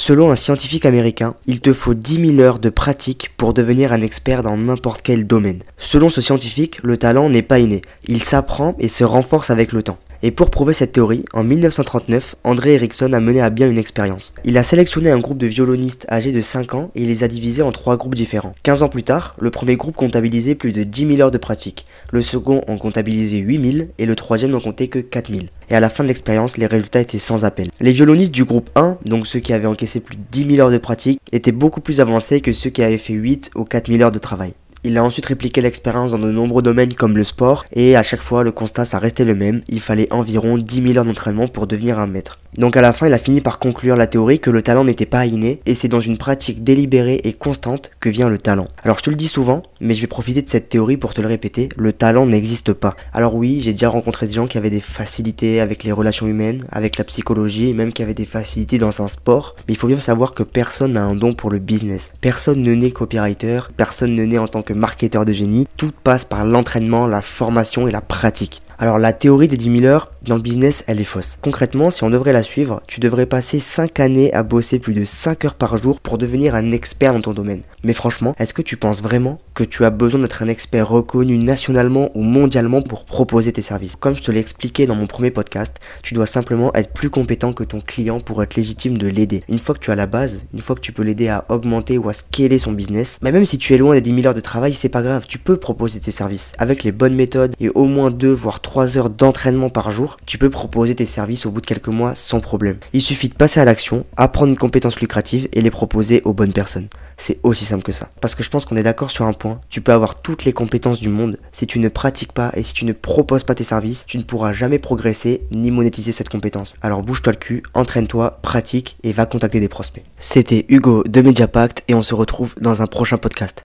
Selon un scientifique américain, il te faut 10 000 heures de pratique pour devenir un expert dans n'importe quel domaine. Selon ce scientifique, le talent n'est pas inné, il s'apprend et se renforce avec le temps. Et pour prouver cette théorie, en 1939, André Erickson a mené à bien une expérience. Il a sélectionné un groupe de violonistes âgés de 5 ans et les a divisés en trois groupes différents. 15 ans plus tard, le premier groupe comptabilisait plus de 10 000 heures de pratique, le second en comptabilisait 8 000 et le troisième n'en comptait que 4 000. Et à la fin de l'expérience, les résultats étaient sans appel. Les violonistes du groupe 1, donc ceux qui avaient encaissé plus de 10 000 heures de pratique, étaient beaucoup plus avancés que ceux qui avaient fait 8 ou 4 000 heures de travail. Il a ensuite répliqué l'expérience dans de nombreux domaines comme le sport, et à chaque fois le constat ça restait le même, il fallait environ 10 000 heures d'entraînement pour devenir un maître. Donc à la fin, il a fini par conclure la théorie que le talent n'était pas inné, et c'est dans une pratique délibérée et constante que vient le talent. Alors je te le dis souvent, mais je vais profiter de cette théorie pour te le répéter, le talent n'existe pas. Alors oui, j'ai déjà rencontré des gens qui avaient des facilités avec les relations humaines, avec la psychologie, et même qui avaient des facilités dans un sport, mais il faut bien savoir que personne n'a un don pour le business. Personne ne naît copywriter, personne ne naît en tant que marketeur de génie, tout passe par l'entraînement, la formation et la pratique. Alors la théorie des 10 000 heures dans le business, elle est fausse. Concrètement, si on devrait la suivre, tu devrais passer 5 années à bosser plus de 5 heures par jour pour devenir un expert dans ton domaine. Mais franchement, est-ce que tu penses vraiment que tu as besoin d'être un expert reconnu nationalement ou mondialement pour proposer tes services? Comme je te l'ai expliqué dans mon premier podcast, tu dois simplement être plus compétent que ton client pour être légitime de l'aider. Une fois que tu as la base, une fois que tu peux l'aider à augmenter ou à scaler son business, mais même si tu es loin des 10 000 heures de travail, c'est pas grave, tu peux proposer tes services avec les bonnes méthodes et au moins 2 voire 3 heures d'entraînement par jour, tu peux proposer tes services au bout de quelques mois sans problème. Il suffit de passer à l'action, apprendre une compétence lucrative et les proposer aux bonnes personnes. C'est aussi simple que ça. Parce que je pense qu'on est d'accord sur un point, tu peux avoir toutes les compétences du monde, si tu ne pratiques pas et si tu ne proposes pas tes services, tu ne pourras jamais progresser ni monétiser cette compétence. Alors bouge-toi le cul, entraîne-toi, pratique et va contacter des prospects. C'était Hugo de Mediapact et on se retrouve dans un prochain podcast.